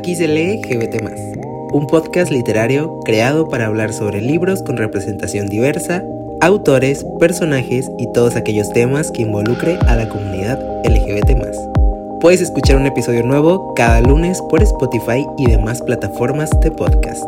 Aquí se lee GBT, un podcast literario creado para hablar sobre libros con representación diversa, autores, personajes y todos aquellos temas que involucre a la comunidad LGBT. Puedes escuchar un episodio nuevo cada lunes por Spotify y demás plataformas de podcast.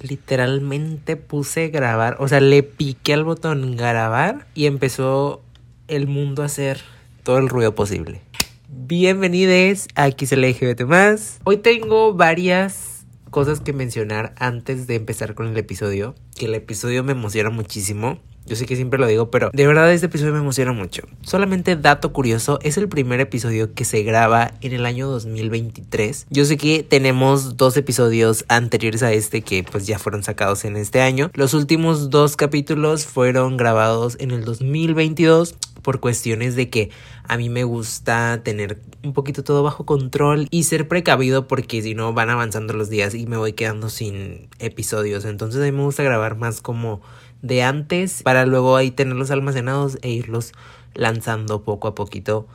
Literalmente puse grabar, o sea, le piqué al botón grabar y empezó el mundo a hacer todo el ruido posible. Bienvenidos a XLGBT más. Hoy tengo varias cosas que mencionar antes de empezar con el episodio, que el episodio me emociona muchísimo. Yo sé que siempre lo digo, pero de verdad este episodio me emociona mucho. Solamente dato curioso, es el primer episodio que se graba en el año 2023. Yo sé que tenemos dos episodios anteriores a este que pues ya fueron sacados en este año. Los últimos dos capítulos fueron grabados en el 2022 por cuestiones de que a mí me gusta tener un poquito todo bajo control y ser precavido porque si no van avanzando los días y me voy quedando sin episodios. Entonces a mí me gusta grabar más como de antes para luego ahí tenerlos almacenados e irlos lanzando poco a poquito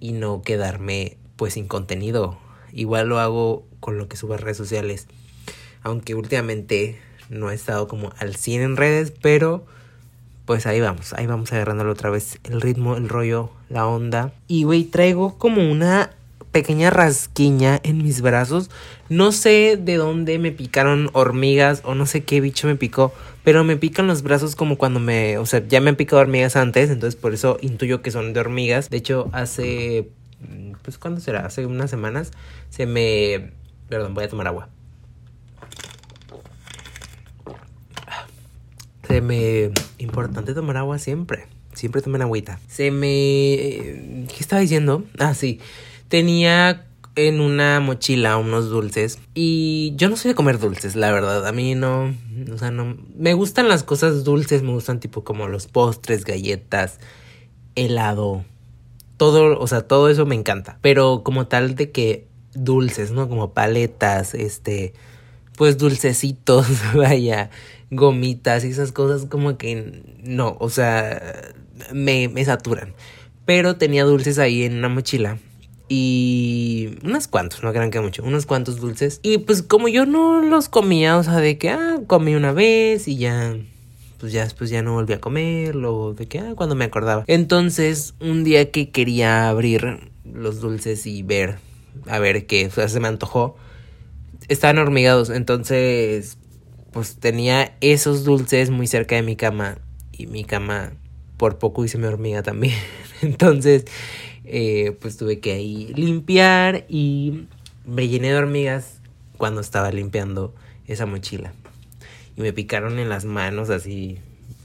y no quedarme pues sin contenido. Igual lo hago con lo que subo a redes sociales. Aunque últimamente no he estado como al 100 en redes, pero pues ahí vamos, ahí vamos agarrándolo otra vez el ritmo, el rollo, la onda. Y güey, traigo como una pequeña rasquiña en mis brazos. No sé de dónde me picaron hormigas o no sé qué bicho me picó, pero me pican los brazos como cuando me, o sea, ya me han picado hormigas antes, entonces por eso intuyo que son de hormigas. De hecho, hace, pues, ¿cuándo será? Hace unas semanas se me, perdón, voy a tomar agua. Se me, importante tomar agua siempre. Siempre tomen agüita. Se me... ¿Qué estaba diciendo? Ah, sí tenía en una mochila unos dulces y yo no soy de comer dulces, la verdad, a mí no, o sea, no, me gustan las cosas dulces, me gustan tipo como los postres, galletas, helado, todo, o sea, todo eso me encanta, pero como tal de que dulces, ¿no? Como paletas, este, pues dulcecitos, vaya, gomitas y esas cosas como que no, o sea, me, me saturan. Pero tenía dulces ahí en una mochila y unos cuantos, no crean que mucho, unos cuantos dulces. Y pues como yo no los comía, o sea, de que, ah, comí una vez y ya, pues ya después ya no volví a comerlo, de que, ah, cuando me acordaba. Entonces, un día que quería abrir los dulces y ver, a ver qué, o sea, se me antojó, estaban hormigados, entonces, pues tenía esos dulces muy cerca de mi cama y mi cama por poco hice mi hormiga también. Entonces, eh, pues tuve que ahí limpiar y me llené de hormigas cuando estaba limpiando esa mochila. Y me picaron en las manos así.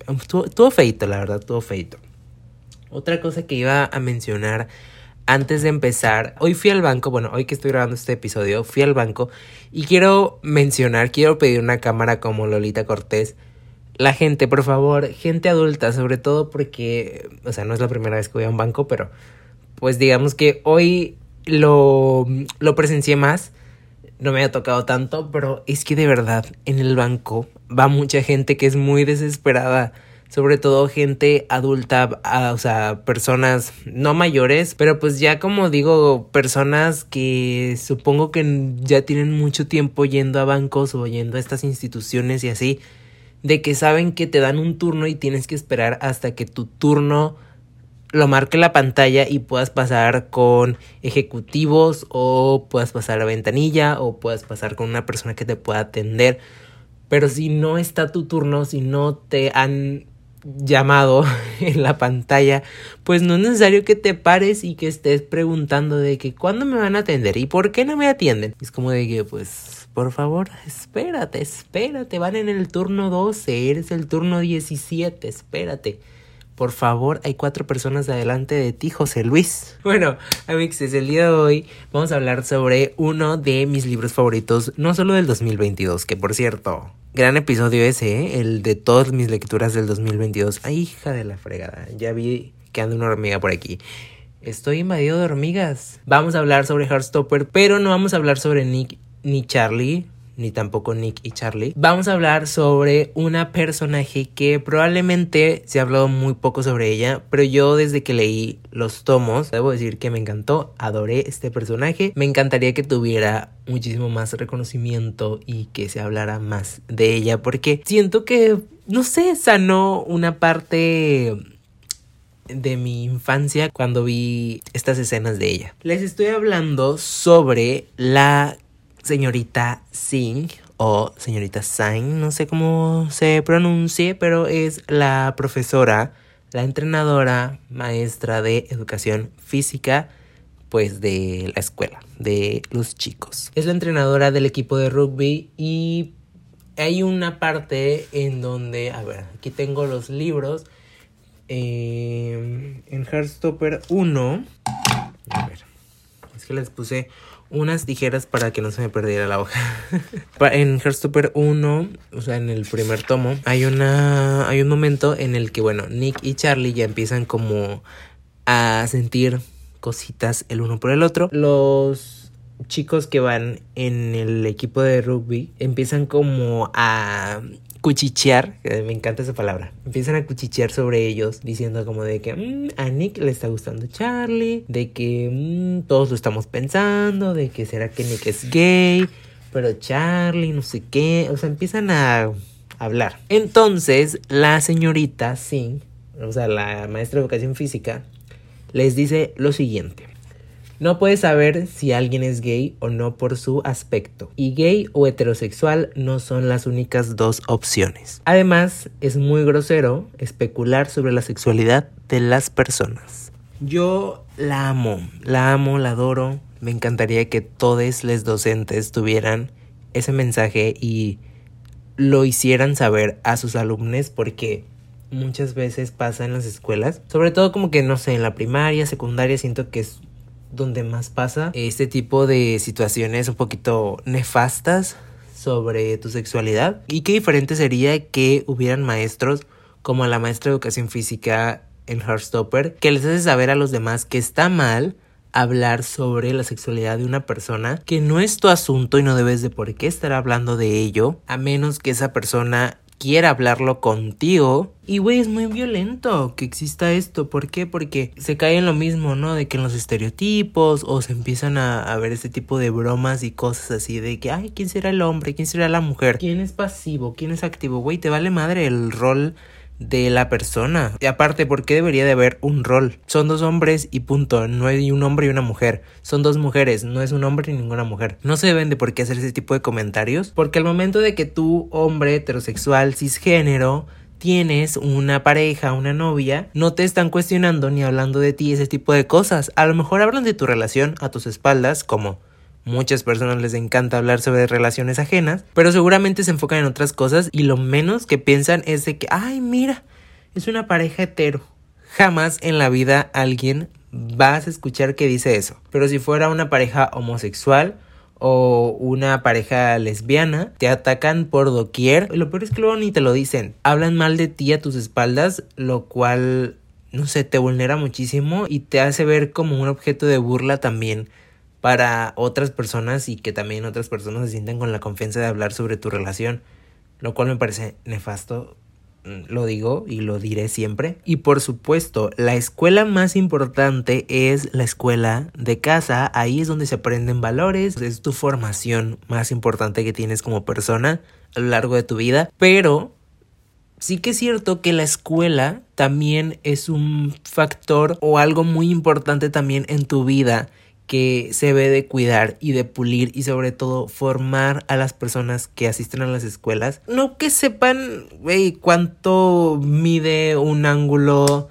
Estuvo, feito, la verdad, estuvo feito. Otra cosa que iba a mencionar antes de empezar, hoy fui al banco, bueno, hoy que estoy grabando este episodio, fui al banco y quiero mencionar, quiero pedir una cámara como Lolita Cortés. La gente, por favor, gente adulta, sobre todo porque, o sea, no es la primera vez que voy a un banco, pero pues digamos que hoy lo, lo presencié más. No me ha tocado tanto, pero es que de verdad en el banco va mucha gente que es muy desesperada. Sobre todo gente adulta, o sea, personas no mayores, pero pues ya como digo, personas que supongo que ya tienen mucho tiempo yendo a bancos o yendo a estas instituciones y así, de que saben que te dan un turno y tienes que esperar hasta que tu turno lo marque la pantalla y puedas pasar con ejecutivos o puedas pasar a ventanilla o puedas pasar con una persona que te pueda atender. Pero si no está tu turno, si no te han llamado en la pantalla, pues no es necesario que te pares y que estés preguntando de que cuándo me van a atender y por qué no me atienden. Es como de que pues por favor, espérate, espérate, van en el turno 12, eres el turno 17, espérate. Por favor, hay cuatro personas adelante de ti, José Luis. Bueno, amigos, el día de hoy vamos a hablar sobre uno de mis libros favoritos, no solo del 2022, que por cierto, gran episodio ese, ¿eh? el de todas mis lecturas del 2022. Ay, hija de la fregada, ya vi que anda una hormiga por aquí. Estoy invadido de hormigas. Vamos a hablar sobre Heartstopper, pero no vamos a hablar sobre Nick ni Charlie ni tampoco Nick y Charlie. Vamos a hablar sobre una personaje que probablemente se ha hablado muy poco sobre ella, pero yo desde que leí los tomos, debo decir que me encantó, adoré este personaje. Me encantaría que tuviera muchísimo más reconocimiento y que se hablara más de ella, porque siento que, no sé, sanó una parte de mi infancia cuando vi estas escenas de ella. Les estoy hablando sobre la señorita Singh o señorita Sain, no sé cómo se pronuncie, pero es la profesora, la entrenadora, maestra de educación física, pues de la escuela, de los chicos. Es la entrenadora del equipo de rugby y hay una parte en donde, a ver, aquí tengo los libros. Eh, en Heartstopper 1, a ver, es que les puse unas tijeras para que no se me perdiera la hoja. en Heartstopper 1, o sea, en el primer tomo, hay una hay un momento en el que bueno, Nick y Charlie ya empiezan como a sentir cositas el uno por el otro. Los chicos que van en el equipo de rugby empiezan como a cuchichear, me encanta esa palabra, empiezan a cuchichear sobre ellos diciendo como de que mm, a Nick le está gustando Charlie, de que mm, todos lo estamos pensando, de que será que Nick es gay, pero Charlie no sé qué, o sea, empiezan a hablar. Entonces la señorita sí, o sea, la maestra de educación física, les dice lo siguiente. No puedes saber si alguien es gay o no por su aspecto. Y gay o heterosexual no son las únicas dos opciones. Además, es muy grosero especular sobre la sexualidad de las personas. Yo la amo, la amo, la adoro. Me encantaría que todos los docentes tuvieran ese mensaje y lo hicieran saber a sus alumnos porque muchas veces pasa en las escuelas, sobre todo como que no sé, en la primaria, secundaria, siento que es donde más pasa este tipo de situaciones un poquito nefastas sobre tu sexualidad. Y qué diferente sería que hubieran maestros como la maestra de educación física en Heartstopper que les hace saber a los demás que está mal hablar sobre la sexualidad de una persona que no es tu asunto y no debes de por qué estar hablando de ello a menos que esa persona quiera hablarlo contigo. Y güey, es muy violento que exista esto. ¿Por qué? Porque se cae en lo mismo, ¿no? De que en los estereotipos o se empiezan a, ver este tipo de bromas y cosas así de que, ay, ¿quién será el hombre? ¿Quién será la mujer? ¿Quién es pasivo? ¿Quién es activo? Güey, te vale madre el rol de la persona. Y aparte, ¿por qué debería de haber un rol? Son dos hombres y punto. No hay un hombre y una mujer. Son dos mujeres. No es un hombre ni ninguna mujer. No se deben de por qué hacer ese tipo de comentarios. Porque al momento de que tú, hombre heterosexual, cisgénero, tienes una pareja, una novia, no te están cuestionando ni hablando de ti ese tipo de cosas. A lo mejor hablan de tu relación a tus espaldas como Muchas personas les encanta hablar sobre relaciones ajenas, pero seguramente se enfocan en otras cosas y lo menos que piensan es de que, ay, mira, es una pareja hetero. Jamás en la vida alguien vas a escuchar que dice eso. Pero si fuera una pareja homosexual o una pareja lesbiana, te atacan por doquier. Lo peor es que luego ni te lo dicen. Hablan mal de ti a tus espaldas, lo cual, no sé, te vulnera muchísimo y te hace ver como un objeto de burla también para otras personas y que también otras personas se sientan con la confianza de hablar sobre tu relación, lo cual me parece nefasto, mm, lo digo y lo diré siempre. Y por supuesto, la escuela más importante es la escuela de casa, ahí es donde se aprenden valores, es tu formación más importante que tienes como persona a lo largo de tu vida, pero Sí que es cierto que la escuela también es un factor o algo muy importante también en tu vida que se ve de cuidar y de pulir y sobre todo formar a las personas que asisten a las escuelas. No que sepan, güey, cuánto mide un ángulo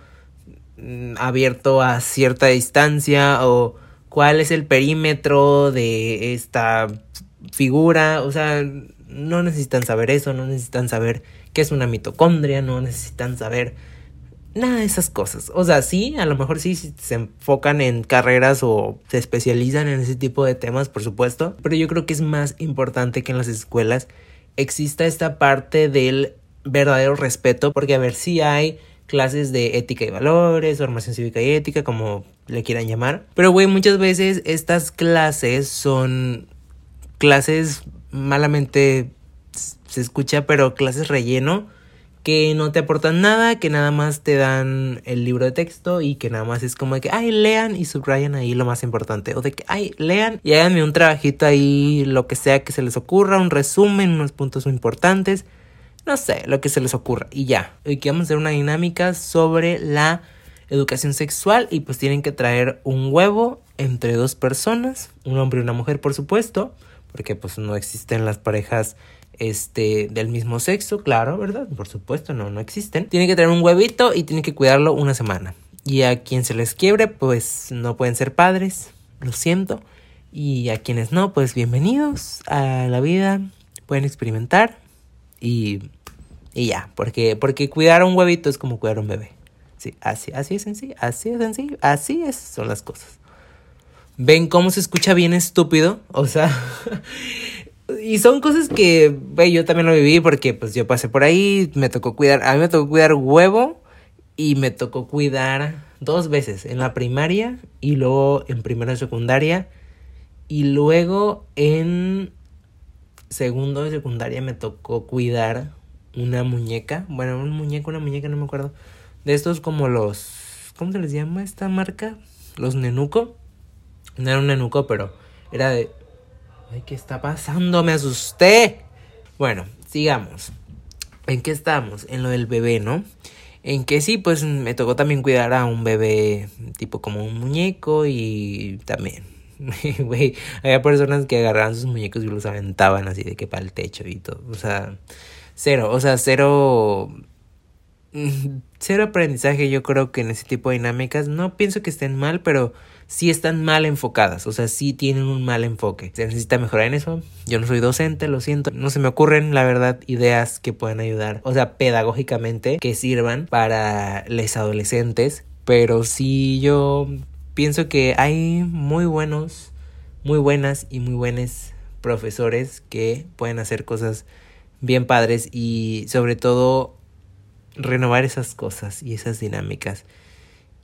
mm, abierto a cierta distancia o cuál es el perímetro de esta figura. O sea, no necesitan saber eso, no necesitan saber qué es una mitocondria, no necesitan saber nada de esas cosas. O sea, sí, a lo mejor sí se enfocan en carreras o se especializan en ese tipo de temas, por supuesto, pero yo creo que es más importante que en las escuelas exista esta parte del verdadero respeto, porque a ver si hay clases de ética y valores, formación cívica y ética, como le quieran llamar. Pero, güey, muchas veces estas clases son clases malamente se escucha, pero clases relleno que no te aportan nada, que nada más te dan el libro de texto y que nada más es como de que, ay, lean y subrayan ahí lo más importante. O de que, ay, lean y háganme un trabajito ahí, lo que sea que se les ocurra, un resumen, unos puntos importantes. No sé, lo que se les ocurra. Y ya. Hoy vamos a hacer una dinámica sobre la educación sexual y pues tienen que traer un huevo entre dos personas, un hombre y una mujer, por supuesto, porque pues no existen las parejas este, del mismo sexo, claro, ¿verdad? Por supuesto, no, no existen. Tiene que tener un huevito y tiene que cuidarlo una semana. Y a quien se les quiebre, pues no pueden ser padres, lo siento. Y a quienes no, pues bienvenidos a la vida, pueden experimentar y, y ya, porque, porque cuidar a un huevito es como cuidar a un bebé. Sí, así, así es sencillo, así es sencillo, así es, son las cosas. ¿Ven cómo se escucha bien estúpido? O sea, Y son cosas que, güey, yo también lo viví porque pues yo pasé por ahí, me tocó cuidar, a mí me tocó cuidar huevo y me tocó cuidar dos veces, en la primaria y luego en primera y secundaria y luego en segundo de secundaria me tocó cuidar una muñeca, bueno, un muñeco, una muñeca, no me acuerdo, de estos como los, ¿cómo se les llama esta marca? Los Nenuco. No era un Nenuco, pero era de ¿qué está pasando? Me asusté. Bueno, sigamos. ¿En qué estamos? En lo del bebé, ¿no? En que sí, pues me tocó también cuidar a un bebé tipo como un muñeco y también, güey, había personas que agarraban sus muñecos y los aventaban así de que para el techo y todo. O sea, cero, o sea, cero... Cero aprendizaje yo creo que en ese tipo de dinámicas. No pienso que estén mal, pero sí están mal enfocadas, o sea, sí tienen un mal enfoque. Se necesita mejorar en eso. Yo no soy docente, lo siento. No se me ocurren, la verdad, ideas que puedan ayudar, o sea, pedagógicamente, que sirvan para los adolescentes. Pero sí yo pienso que hay muy buenos, muy buenas y muy buenos profesores que pueden hacer cosas bien padres y sobre todo renovar esas cosas y esas dinámicas.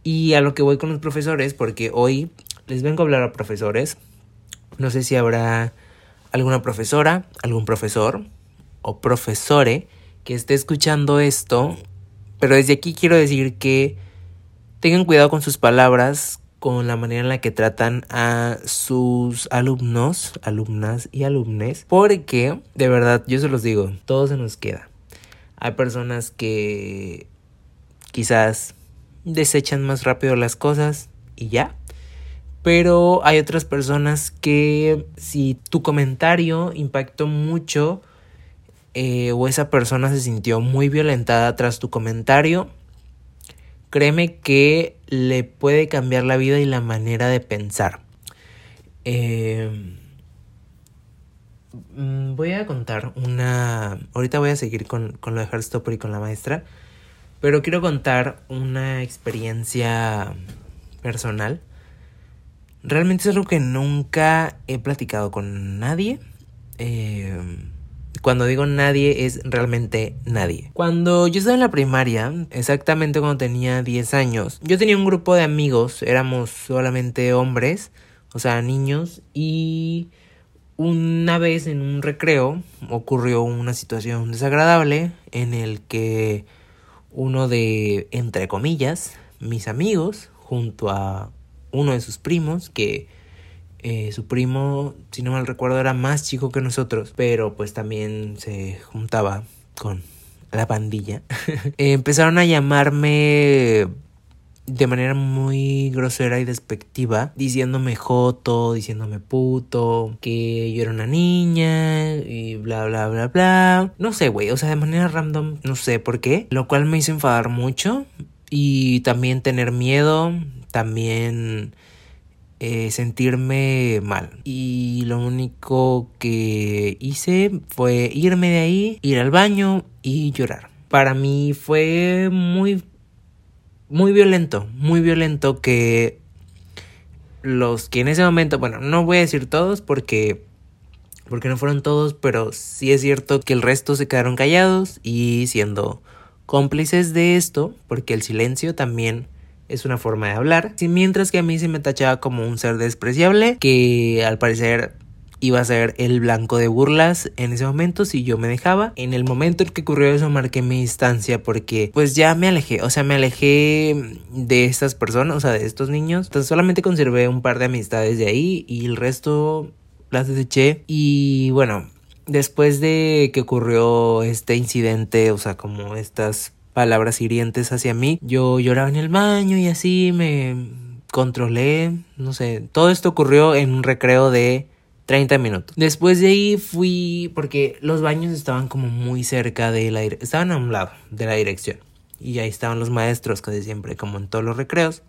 Y a lo que voy con los profesores, porque hoy les vengo a hablar a profesores. No sé si habrá alguna profesora, algún profesor o profesore que esté escuchando esto, pero desde aquí quiero decir que tengan cuidado con sus palabras, con la manera en la que tratan a sus alumnos, alumnas y alumnes, porque de verdad, yo se los digo, todo se nos queda. Hay personas que quizás desechan más rápido las cosas y ya. Pero hay otras personas que si tu comentario impactó mucho eh, o esa persona se sintió muy violentada tras tu comentario, créeme que le puede cambiar la vida y la manera de pensar. Eh, mm, voy a contar una... Ahorita voy a seguir con, con lo de Heartstopper y con la maestra. Pero quiero contar una experiencia personal. Realmente es algo que nunca he platicado con nadie. Eh, cuando digo nadie es realmente nadie. Cuando yo estaba en la primaria, exactamente cuando tenía 10 años, yo tenía un grupo de amigos, éramos solamente hombres, o sea, niños, y una vez en un recreo ocurrió una situación desagradable en el que uno de, entre comillas, mis amigos, junto a uno de sus primos, que eh, su primo, si no mal recuerdo, era más chico que nosotros, pero pues también se juntaba con la pandilla. empezaron a llamarme de manera muy grosera y despectiva, diciéndome joto, diciéndome puto, que yo era una niña y bla bla bla bla. No sé, güey, o sea, de manera random, no sé por qué, lo cual me hizo enfadar mucho y también tener miedo, también eh, sentirme mal. Y lo único que hice fue irme de ahí, ir al baño y llorar. Para mí fue muy muy violento, muy violento que los que en ese momento, bueno, no voy a decir todos porque porque no fueron todos, pero sí es cierto que el resto se quedaron callados y siendo cómplices de esto, porque el silencio también es una forma de hablar, mientras que a mí se me tachaba como un ser despreciable que al parecer iba a ser el blanco de burlas en ese momento si yo me dejaba. En el momento en que ocurrió eso marqué mi distancia porque pues ya me alejé, o sea, me alejé de estas personas, o sea, de estos niños. Entonces solamente conservé un par de amistades de ahí y el resto las deseché y bueno, después de que ocurrió este incidente, o sea, como estas palabras hirientes hacia mí, yo lloraba en el baño y así me controlé, no sé, todo esto ocurrió en un recreo de 30 minutos. Después de ahí fui porque los baños estaban como muy cerca de la estaban a un lado de la dirección y ahí estaban los maestros casi siempre como en todos los recreos.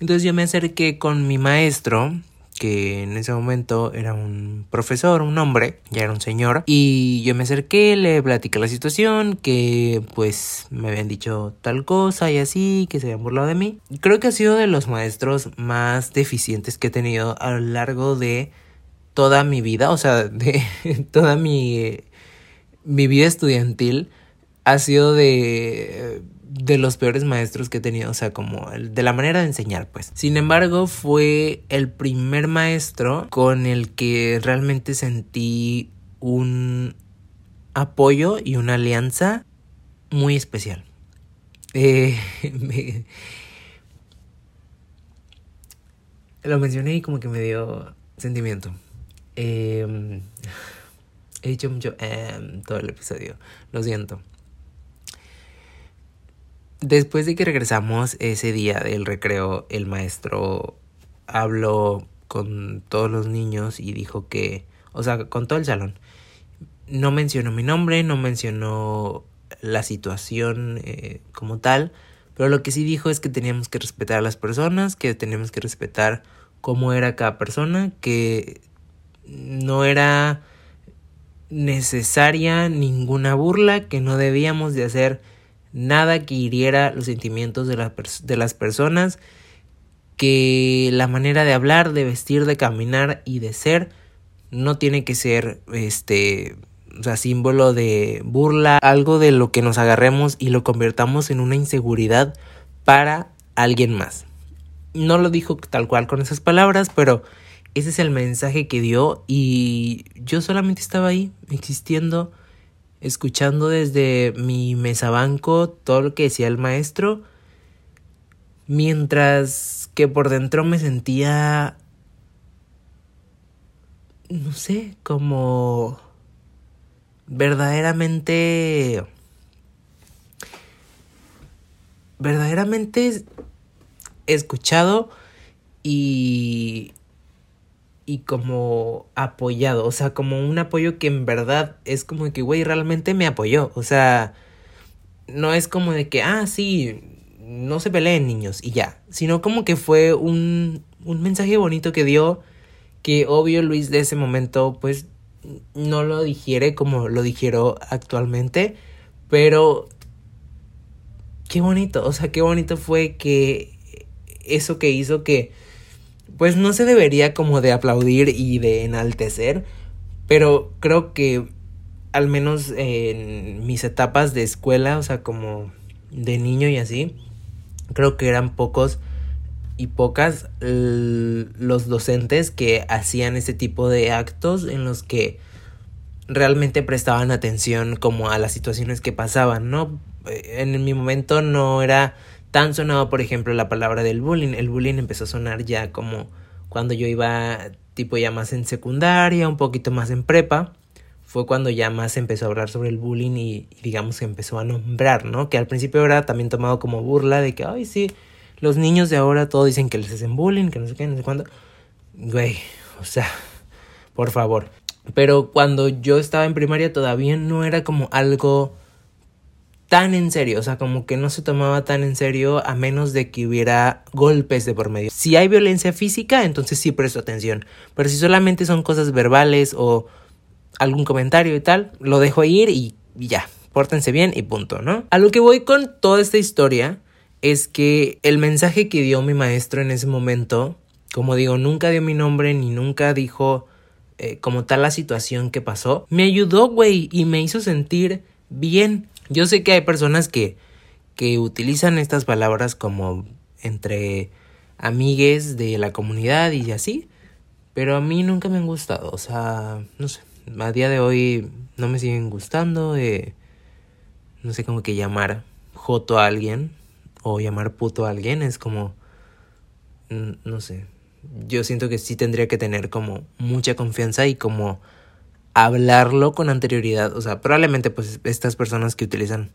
Entonces yo me acerqué con mi maestro que en ese momento era un profesor, un hombre, ya era un señor, y yo me acerqué, le platicé la situación, que pues me habían dicho tal cosa y así, que se habían burlado de mí. Creo que ha sido de los maestros más deficientes que he tenido a lo largo de toda mi vida, o sea, de toda mi, mi vida estudiantil, ha sido de de los peores maestros que he tenido, o sea, como de la manera de enseñar, pues. Sin embargo, fue el primer maestro con el que realmente sentí un apoyo y una alianza muy especial. Eh, lo mencioné y como que me dio sentimiento. Em, he dicho mucho em, todo el episodio, lo siento. Después de que regresamos ese día del recreo, el maestro habló con todos los niños y dijo que, o sea, con todo el salón, no mencionó mi nombre, no mencionó la situación eh, como tal, pero lo que sí dijo es que teníamos que respetar a las personas, que teníamos que respetar cómo era cada persona, que no era necesaria ninguna burla, que no debíamos de hacer nada que hiriera los sentimientos de, de las personas, que la manera de hablar, de vestir, de caminar y de ser no tiene que ser este símbolo de burla, algo de lo que nos agarremos y lo convirtamos en una inseguridad para alguien más. No lo dijo tal cual con esas palabras, pero ese es el mensaje que dio y yo solamente estaba ahí existiendo escuchando desde mi mesabanco todo lo que decía el maestro, mientras que por dentro me sentía, no sé, como verdaderamente, verdaderamente escuchado y y como apoyado, o sea, como un apoyo que en verdad es como de que, güey, realmente me apoyó, o sea, no es como de que, ah, sí, no se peleen niños y ya, sino como que fue un, un mensaje bonito que dio, que obvio Luis de ese momento, pues, no lo digiere como lo digiero actualmente, pero qué bonito, o sea, qué bonito fue que eso que hizo que pues no se debería como de aplaudir y de enaltecer, pero creo que al menos en mis etapas de escuela, o sea, como de niño y así, creo que eran pocos y pocas los docentes que hacían ese tipo de actos en los que realmente prestaban atención como a las situaciones que pasaban, ¿no? En mi momento no era tan sonado, por ejemplo, la palabra del bullying. El bullying empezó a sonar ya como cuando yo iba tipo ya más en secundaria, un poquito más en prepa. Fue cuando ya más empezó a hablar sobre el bullying y, digamos que empezó a nombrar, ¿no? Que al principio era también tomado como burla de que, ay, sí, los niños de ahora todos dicen que les hacen bullying, que no sé qué, no sé cuándo. Güey, o sea, por favor. Pero cuando yo estaba en primaria todavía no era como algo tan en serio, o sea, como que no se tomaba tan en serio a menos de que hubiera golpes de por medio. Si hay violencia física, entonces sí presto atención, pero si solamente son cosas verbales o algún comentario y tal, lo dejo ir y, ya, pórtense bien y punto, ¿no? A lo que voy con toda esta historia es que el mensaje que dio mi maestro en ese momento, como digo, nunca dio mi nombre ni nunca dijo eh, como tal la situación que pasó, me ayudó, güey, y me hizo sentir bien yo sé que hay personas que, que utilizan estas palabras como entre amigues de la comunidad y así, Pero a mí nunca me han gustado, o sea, no sé, a día de hoy no me siguen gustando, no sé cómo que llamar joto a alguien o llamar puto a alguien, es como, no sé, yo siento que sí tendría que tener como mucha confianza y como hablarlo con anterioridad, o sea, probablemente pues estas personas que utilizan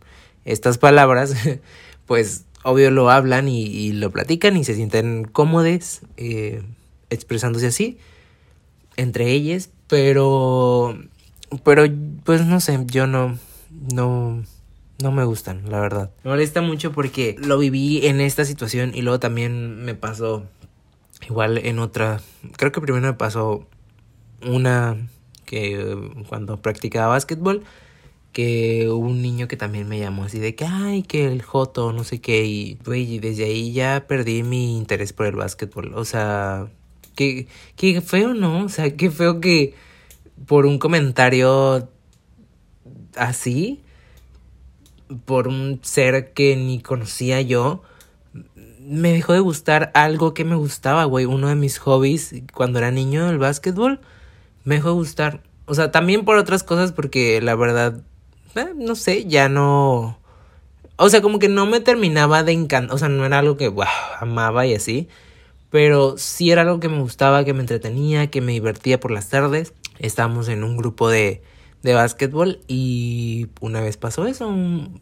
estas palabras, pues obvio lo hablan y, lo platican y se sienten cómodes eh, expresándose así entre ellas, pero pero pues no sé, yo no no no me gustan, la verdad. Me molesta mucho porque lo viví en esta situación y luego también me pasó igual en otra, creo que primero me pasó una que cuando practicaba básquetbol que hubo un niño que también me llamó así de que, ay, que el Joto, no sé qué, y, güey, desde ahí ya perdí mi interés por el básquetbol. O sea, qué, qué feo, ¿no? O sea, qué feo que por un comentario así, por un ser que ni conocía yo, me dejó de gustar algo que me gustaba, güey. Uno de mis hobbies cuando era niño, el básquetbol, me dejó de gustar. O sea, también por otras cosas, porque la verdad eh, no sé, ya no... O sea, como que no me terminaba de encantar, o sea, no era algo que, wow, amaba y así, pero sí era algo que me gustaba, que me entretenía, que me divertía por las tardes. Estábamos en un grupo de, de básquetbol y una vez pasó eso,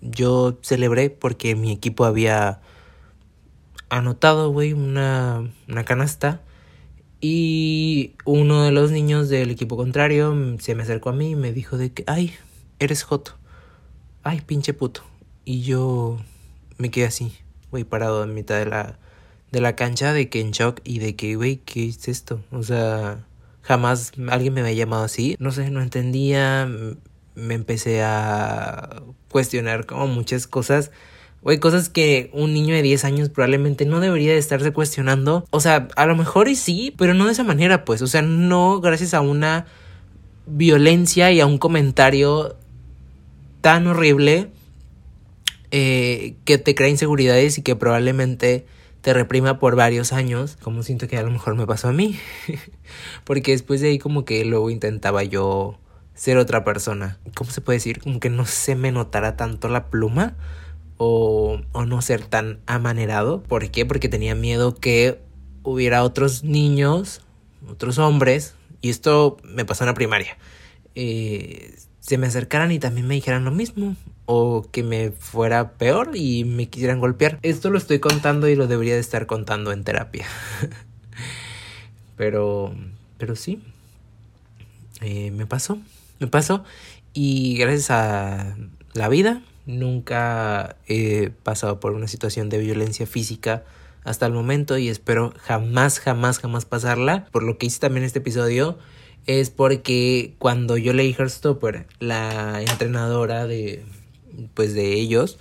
yo celebré porque mi equipo había anotado, güey, una, una canasta. Y uno de los niños del equipo contrario se me acercó a mí y me dijo de que, ay, eres Joto ay, pinche puto. Y yo me quedé así, güey, parado en mitad de la, de la cancha, de que en shock y de que, güey, ¿qué es esto? O sea, jamás alguien me había llamado así. No sé, no entendía, me empecé a cuestionar como muchas cosas. Güey, cosas que un niño de 10 años probablemente no debería de estarse cuestionando. O sea, a lo mejor y sí, pero no de esa manera, pues. O sea, no gracias a una violencia y a un comentario tan horrible eh, que te crea inseguridades y que probablemente te reprima por varios años, como siento que a lo mejor me pasó a mí, porque después de ahí como que luego intentaba yo ser otra persona, ¿cómo se puede decir? Como que no se me notara tanto la pluma o, o no ser tan amanerado, ¿por qué? Porque tenía miedo que hubiera otros niños, otros hombres, y esto me pasó en la primaria, eh, se me acercaran y también me dijeran lo mismo o que me fuera peor y me quisieran golpear. Esto lo estoy contando y lo debería de estar contando en terapia. pero, pero sí, eh, me pasó, me pasó y gracias a la vida nunca he pasado por una situación de violencia física hasta el momento y espero jamás, jamás, jamás pasarla. Por lo que hice también este episodio es porque cuando yo leí Heartstopper, la entrenadora de, pues de ellos,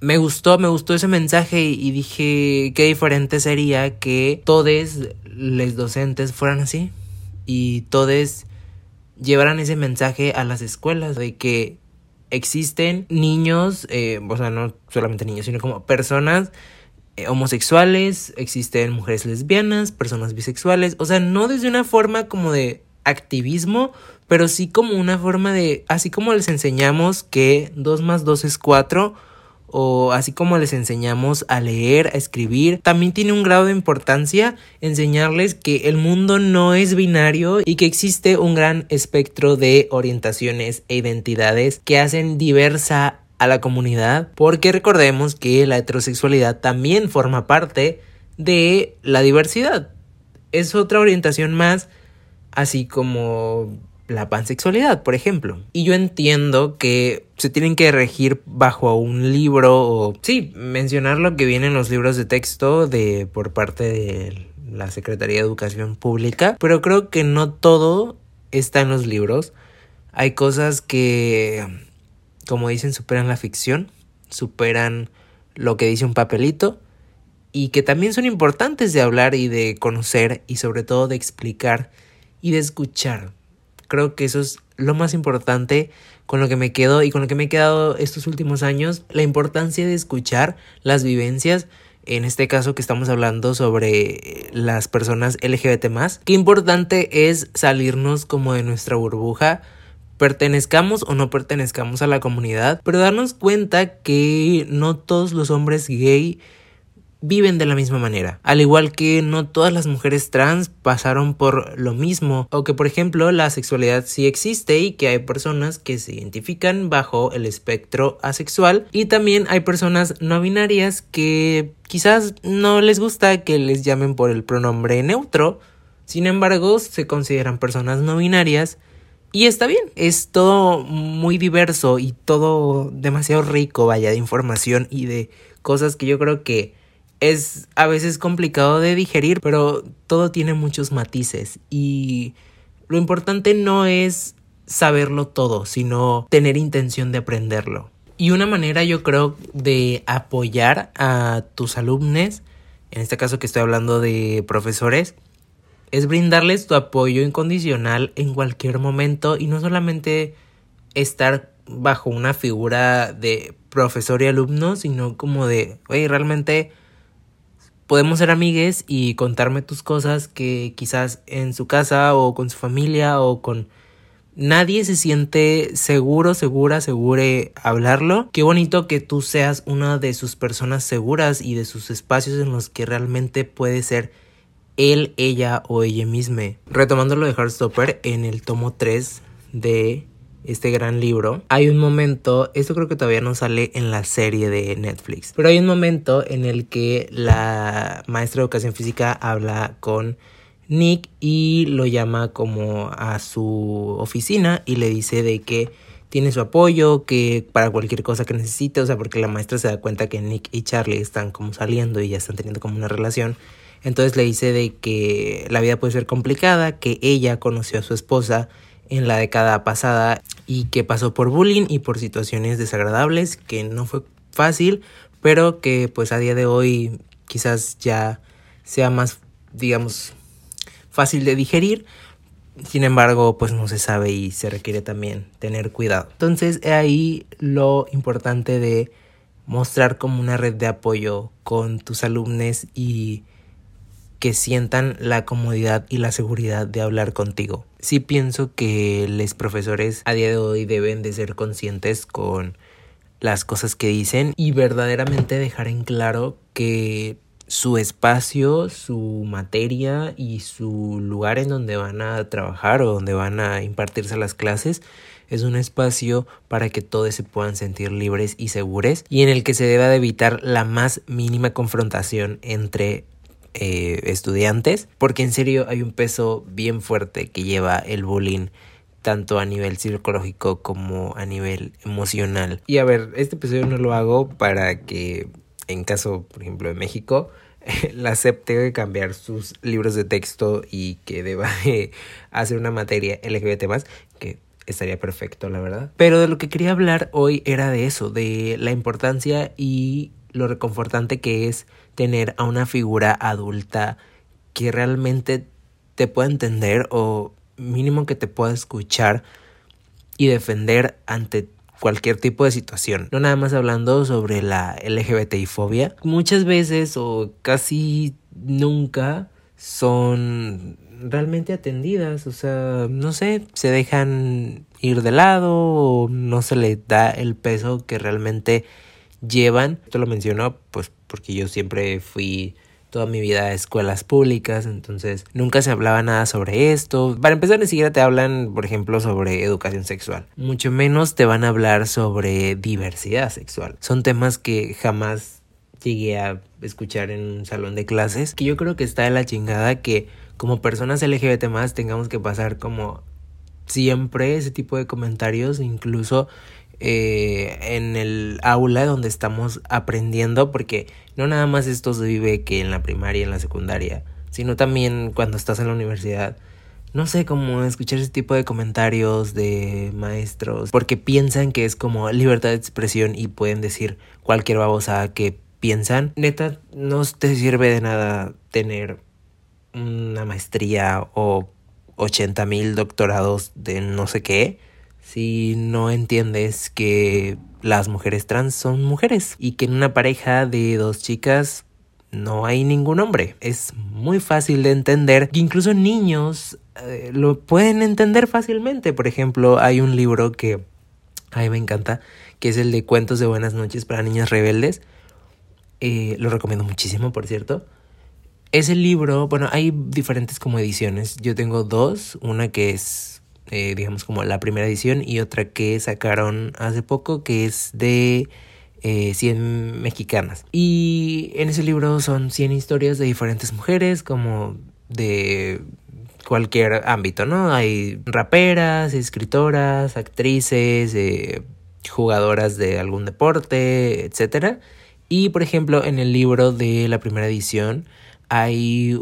me gustó, me gustó ese mensaje y dije qué diferente sería que todos los docentes fueran así y todos llevaran ese mensaje a las escuelas de que existen niños, eh, o sea, no solamente niños, sino como personas eh, homosexuales, existen mujeres lesbianas, personas bisexuales, o sea, no desde una forma como de activismo, pero sí como una forma de, así como les enseñamos que 2 más 2 es 4, o así como les enseñamos a leer, a escribir, también tiene un grado de importancia enseñarles que el mundo no es binario y que existe un gran espectro de orientaciones e identidades que hacen diversa a la comunidad, porque recordemos que la heterosexualidad también forma parte de la diversidad. Es otra orientación más así como la pansexualidad, por ejemplo. Y yo entiendo que se tienen que regir bajo un libro o sí, mencionar lo que viene en los libros de texto de por parte de la Secretaría de Educación Pública, pero creo que no todo está en los libros. Hay cosas que como dicen superan la ficción, superan lo que dice un papelito y que también son importantes de hablar y de conocer y sobre todo de explicar y de escuchar. Creo que eso es lo más importante con lo que me quedo y con lo que me he quedado estos últimos años, la importancia de escuchar las vivencias en este caso que estamos hablando sobre las personas LGBT más, qué importante es salirnos como de nuestra burbuja, pertenezcamos o no pertenezcamos a la comunidad, pero darnos cuenta que no todos los hombres gay viven de la misma manera. Al igual que no todas las mujeres trans pasaron por lo mismo. O que por ejemplo la sexualidad sí existe y que hay personas que se identifican bajo el espectro asexual. Y también hay personas no binarias que quizás no les gusta que les llamen por el pronombre neutro. Sin embargo, se consideran personas no binarias. Y está bien, es todo muy diverso y todo demasiado rico, vaya, de información y de cosas que yo creo que es a veces complicado de digerir, pero todo tiene muchos matices y lo importante no es saberlo todo, sino tener intención de aprenderlo. Y una manera yo creo de apoyar a tus alumnos, en este caso que estoy hablando de profesores, es brindarles tu apoyo incondicional en cualquier momento y no solamente estar bajo una figura de profesor y alumno, sino como de, oye, realmente podemos ser amigues y contarme tus cosas que quizás en su casa o con su familia o con nadie se siente seguro, segura, segure hablarlo. Qué bonito que tú seas una de sus personas seguras y de sus espacios en los que realmente puede ser él, ella o ella misma. Retomando lo de Heartstopper en el tomo 3 de este gran libro, hay un momento, esto creo que todavía no sale en la serie de Netflix, pero hay un momento en el que la maestra de educación física habla con Nick y lo llama como a su oficina y le dice de que tiene su apoyo, que para cualquier cosa que necesite, o sea, porque la maestra se da cuenta que Nick y Charlie están como saliendo y ya están teniendo como una relación. Entonces le dice de que la vida puede ser complicada, que ella conoció a su esposa en la década pasada y que pasó por bullying y por situaciones desagradables, que no fue fácil, pero que pues a día de hoy quizás ya sea más, digamos, fácil de digerir. Sin embargo, pues no se sabe y se requiere también tener cuidado. Entonces, ahí lo importante de mostrar como una red de apoyo con tus alumnos y que sientan la comodidad y la seguridad de hablar contigo. Sí pienso que los profesores a día de hoy deben de ser conscientes con las cosas que dicen y verdaderamente dejar en claro que su espacio, su materia y su lugar en donde van a trabajar o donde van a impartirse las clases es un espacio para que todos se puedan sentir libres y seguros y en el que se deba de evitar la más mínima confrontación entre eh, estudiantes, porque en serio hay un peso bien fuerte que lleva el bullying tanto a nivel psicológico como a nivel emocional. Y a ver, este episodio no lo hago para que en caso, por ejemplo, de México, la SEP tenga que cambiar sus libros de texto y que deba hacer una materia LGBT más, que estaría perfecto, la verdad. Pero de lo que quería hablar hoy era de eso, de la importancia y lo reconfortante que es tener a una figura adulta que realmente te pueda entender o mínimo que te pueda escuchar y defender ante cualquier tipo de situación. No nada más hablando sobre la LGBTI fobia. Muchas veces o casi nunca son realmente atendidas. O sea, no sé, se dejan ir de lado o no se les da el peso que realmente llevan. Esto lo menciono pues porque yo siempre fui toda mi vida a escuelas públicas, entonces nunca se hablaba nada sobre esto. Para empezar, ni siquiera te hablan, por ejemplo, sobre educación sexual. Mucho menos te van a hablar sobre diversidad sexual. Son temas que jamás llegué a escuchar en un salón de clases, que yo creo que está de la chingada que como personas LGBT más tengamos que pasar como siempre ese tipo de comentarios, incluso eh, en el aula donde estamos aprendiendo, porque no nada más esto se vive que en la primaria en la secundaria, sino también cuando estás en la universidad. No sé cómo escuchar ese tipo de comentarios de maestros, porque piensan que es como libertad de expresión y pueden decir cualquier babosa que piensan. Neta, no te sirve de nada tener una maestría o 80 mil doctorados de no sé qué si no entiendes que las mujeres trans son mujeres y que en una pareja de dos chicas no hay ningún hombre. Es muy fácil de entender. Incluso niños eh, lo pueden entender fácilmente. Por ejemplo, hay un libro que a mí me encanta, que es el de Cuentos de Buenas noches para Niñas Rebeldes. Eh, lo recomiendo muchísimo, por cierto. Ese libro, bueno, hay diferentes como ediciones. Yo tengo dos, una que es, eh, digamos, como la primera edición y otra que sacaron hace poco, que es de 100 eh, mexicanas. Y en ese libro son 100 historias de diferentes mujeres, como de cualquier ámbito, ¿no? Hay raperas, escritoras, actrices, eh, jugadoras de algún deporte, etc. Y por ejemplo, en el libro de la primera edición hay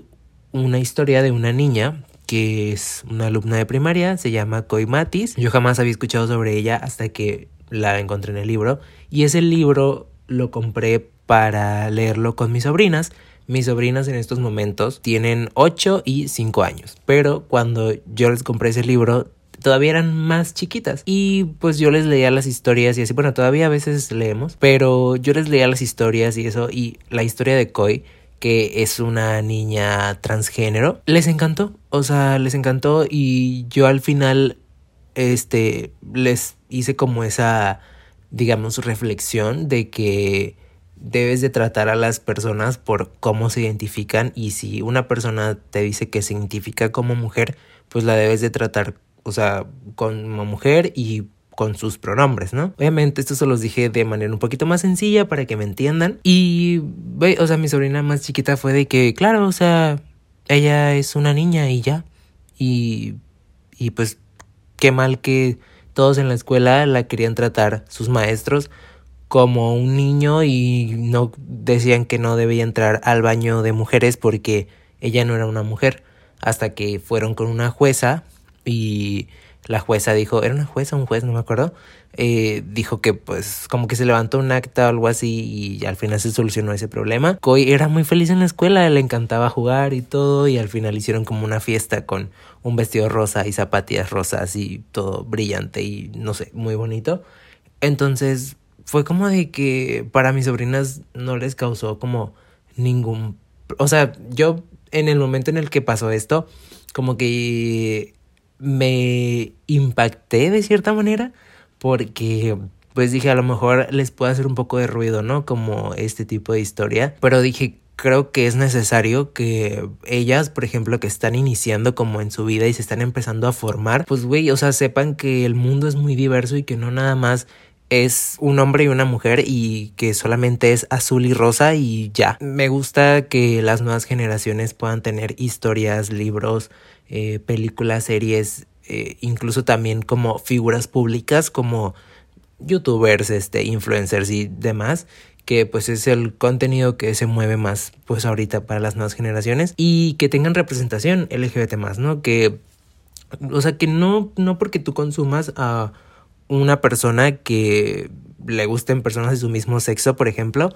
una historia de una niña que es una alumna de primaria, se llama Koi Matis. Yo jamás había escuchado sobre ella hasta que la encontré en el libro. Y ese libro lo compré para leerlo con mis sobrinas. Mis sobrinas en estos momentos tienen 8 y 5 años. Pero cuando yo les compré ese libro, todavía eran más chiquitas. Y pues yo les leía las historias y así, bueno, todavía a veces leemos, pero yo les leía las historias y eso, y la historia de Koi, que es una niña transgénero, les encantó, o sea, les encantó y yo al final, este, les hice como esa, digamos, reflexión de que debes de tratar a las personas por cómo se identifican y si una persona te dice que se identifica como mujer, pues la debes de tratar, o sea, como mujer y con sus pronombres, ¿no? Obviamente esto se los dije de manera un poquito más sencilla para que me entiendan y, o sea, mi sobrina más chiquita fue de que, claro, o sea, ella es una niña y ya, y, y pues qué mal que todos en la escuela la querían tratar sus maestros como un niño y no decían que no debía entrar al baño de mujeres porque ella no era una mujer hasta que fueron con una jueza y la jueza dijo, era una jueza, un juez, no me acuerdo, eh, dijo que pues como que se levantó un acta o algo así y al final se solucionó ese problema. Koi era muy feliz en la escuela, le encantaba jugar y todo y al final hicieron como una fiesta con un vestido rosa y zapatillas rosas y todo brillante y no sé, muy bonito. Entonces fue como de que para mis sobrinas no les causó como ningún... O sea, yo en el momento en el que pasó esto, como que me impacté de cierta manera porque pues dije a lo mejor les puede hacer un poco de ruido, ¿no? Como este tipo de historia, pero dije creo que es necesario que ellas, por ejemplo, que están iniciando como en su vida y se están empezando a formar, pues güey, o sea, sepan que el mundo es muy diverso y que no nada más es un hombre y una mujer y que solamente es azul y rosa y ya. Me gusta que las nuevas generaciones puedan tener historias, libros, eh, películas, series, eh, incluso también como figuras públicas como youtubers, este, influencers y demás que pues es el contenido que se mueve más pues ahorita para las nuevas generaciones y que tengan representación LGBT más, ¿no? Que o sea que no no porque tú consumas a una persona que le gusten personas de su mismo sexo, por ejemplo,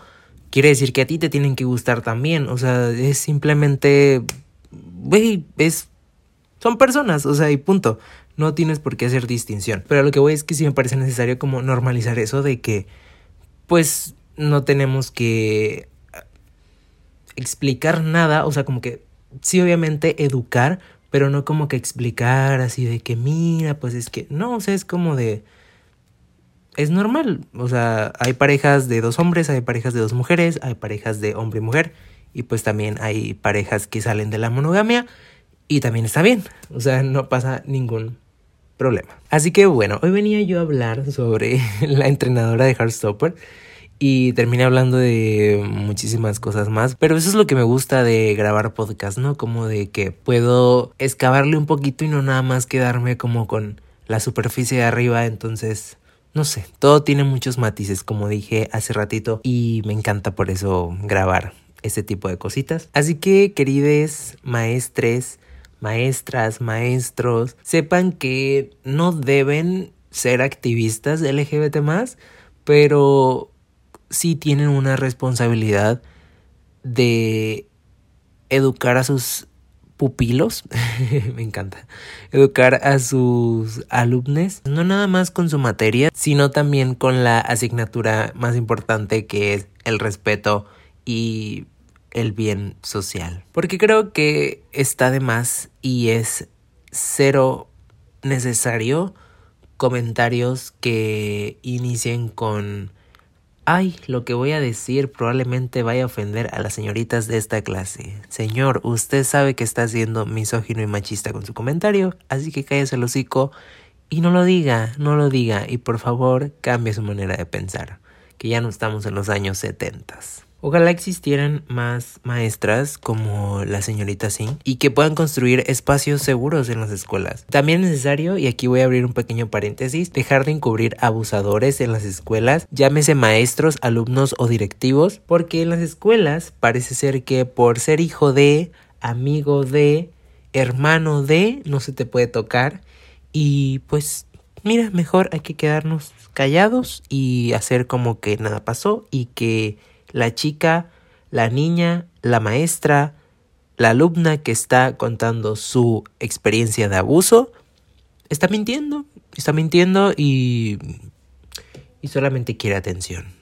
quiere decir que a ti te tienen que gustar también. O sea, es simplemente, güey, es, son personas, o sea, y punto. No tienes por qué hacer distinción. Pero lo que voy es que sí me parece necesario como normalizar eso de que, pues, no tenemos que explicar nada, o sea, como que sí, obviamente educar, pero no como que explicar así de que mira, pues es que no, o sea, es como de es normal. O sea, hay parejas de dos hombres, hay parejas de dos mujeres, hay parejas de hombre y mujer. Y pues también hay parejas que salen de la monogamia. Y también está bien. O sea, no pasa ningún problema. Así que bueno, hoy venía yo a hablar sobre la entrenadora de Heartstopper. Y terminé hablando de muchísimas cosas más. Pero eso es lo que me gusta de grabar podcast, ¿no? Como de que puedo excavarle un poquito y no nada más quedarme como con la superficie de arriba. Entonces no sé, todo tiene muchos matices, como dije hace ratito, y me encanta por eso grabar este tipo de cositas. Así que, querides maestres, maestras, maestros, sepan que no deben ser activistas LGBT pero sí tienen una responsabilidad de educar a sus pupilos, me encanta, educar a sus alumnos, no nada más con su materia, sino también con la asignatura más importante que es el respeto y el bien social. Porque creo que está de más y es cero necesario comentarios que inicien con Ay, lo que voy a decir probablemente vaya a ofender a las señoritas de esta clase. Señor, usted sabe que está siendo misógino y machista con su comentario, así que cállese el hocico y no lo diga, no lo diga y por favor cambie su manera de pensar, que ya no estamos en los años setentas. Ojalá existieran más maestras como la señorita Singh y que puedan construir espacios seguros en las escuelas. También es necesario, y aquí voy a abrir un pequeño paréntesis, dejar de encubrir abusadores en las escuelas, llámese maestros, alumnos o directivos, porque en las escuelas parece ser que por ser hijo de, amigo de, hermano de, no se te puede tocar y pues mira, mejor hay que quedarnos callados y hacer como que nada pasó y que la chica, la niña, la maestra, la alumna que está contando su experiencia de abuso, está mintiendo, está mintiendo y, y solamente quiere atención.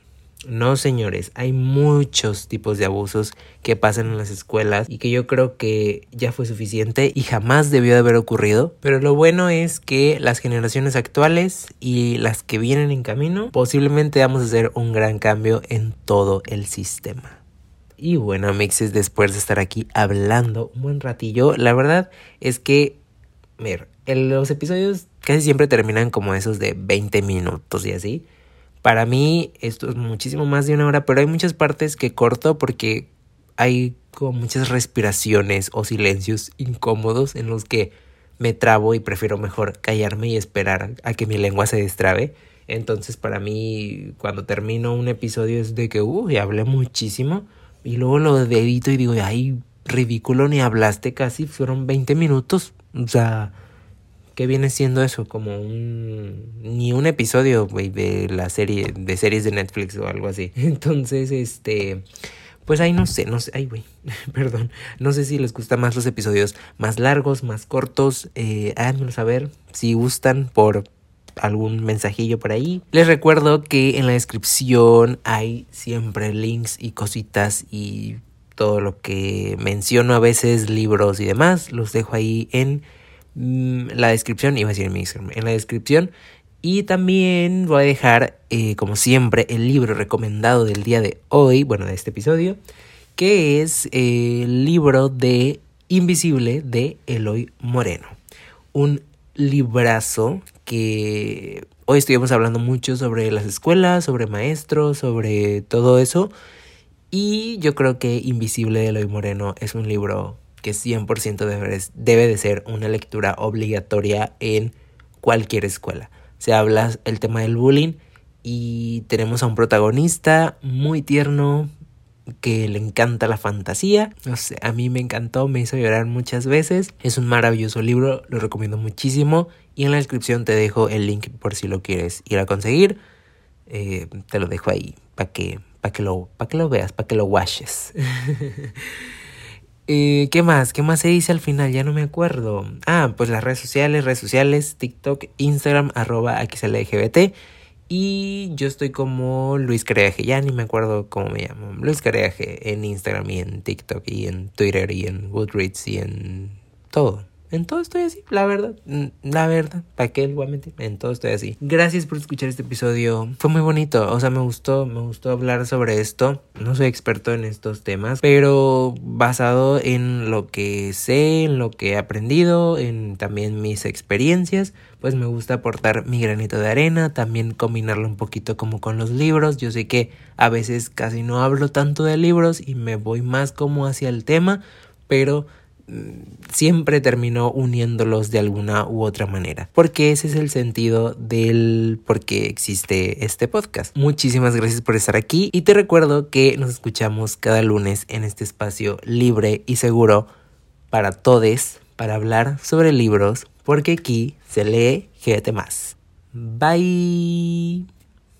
No, señores, hay muchos tipos de abusos que pasan en las escuelas y que yo creo que ya fue suficiente y jamás debió de haber ocurrido. Pero lo bueno es que las generaciones actuales y las que vienen en camino posiblemente vamos a hacer un gran cambio en todo el sistema. Y bueno, mixes, después de estar aquí hablando un buen ratillo, la verdad es que, ver, los episodios casi siempre terminan como esos de 20 minutos y así. Para mí esto es muchísimo más de una hora, pero hay muchas partes que corto porque hay como muchas respiraciones o silencios incómodos en los que me trabo y prefiero mejor callarme y esperar a que mi lengua se destrabe. Entonces para mí cuando termino un episodio es de que, uy, hablé muchísimo y luego lo edito y digo, ay, ridículo, ni hablaste casi, fueron 20 minutos. O sea, ¿Qué viene siendo eso? Como un... Ni un episodio, de la serie, de series de Netflix o algo así. Entonces, este... Pues ahí no sé, no sé, ay güey, perdón, no sé si les gustan más los episodios más largos, más cortos, eh, háganmelo saber si gustan por algún mensajillo por ahí. Les recuerdo que en la descripción hay siempre links y cositas y todo lo que menciono a veces, libros y demás, los dejo ahí en la descripción, iba a decir en mi en la descripción. Y también voy a dejar, eh, como siempre, el libro recomendado del día de hoy, bueno, de este episodio, que es eh, el libro de Invisible de Eloy Moreno. Un librazo que hoy estuvimos hablando mucho sobre las escuelas, sobre maestros, sobre todo eso. Y yo creo que Invisible de Eloy Moreno es un libro que 100% debe, debe de ser una lectura obligatoria en cualquier escuela. Se habla el tema del bullying y tenemos a un protagonista muy tierno que le encanta la fantasía. No sé, a mí me encantó, me hizo llorar muchas veces. Es un maravilloso libro, lo recomiendo muchísimo. Y en la descripción te dejo el link por si lo quieres ir a conseguir. Eh, te lo dejo ahí para que, que, lo, que lo veas, para que lo washes. Eh, ¿Qué más? ¿Qué más se dice al final? Ya no me acuerdo. Ah, pues las redes sociales, redes sociales, TikTok, Instagram, arroba XLGBT. Y yo estoy como Luis Careaje, ya ni me acuerdo cómo me llamo. Luis Careaje en Instagram y en TikTok y en Twitter y en Goodreads y en todo. En todo estoy así, la verdad. La verdad. ¿Para qué igualmente? En todo estoy así. Gracias por escuchar este episodio. Fue muy bonito. O sea, me gustó. Me gustó hablar sobre esto. No soy experto en estos temas. Pero basado en lo que sé, en lo que he aprendido, en también mis experiencias. Pues me gusta aportar mi granito de arena. También combinarlo un poquito como con los libros. Yo sé que a veces casi no hablo tanto de libros y me voy más como hacia el tema. Pero siempre terminó uniéndolos de alguna u otra manera. Porque ese es el sentido del por qué existe este podcast. Muchísimas gracias por estar aquí y te recuerdo que nos escuchamos cada lunes en este espacio libre y seguro para todos para hablar sobre libros porque aquí se lee GT más. Bye.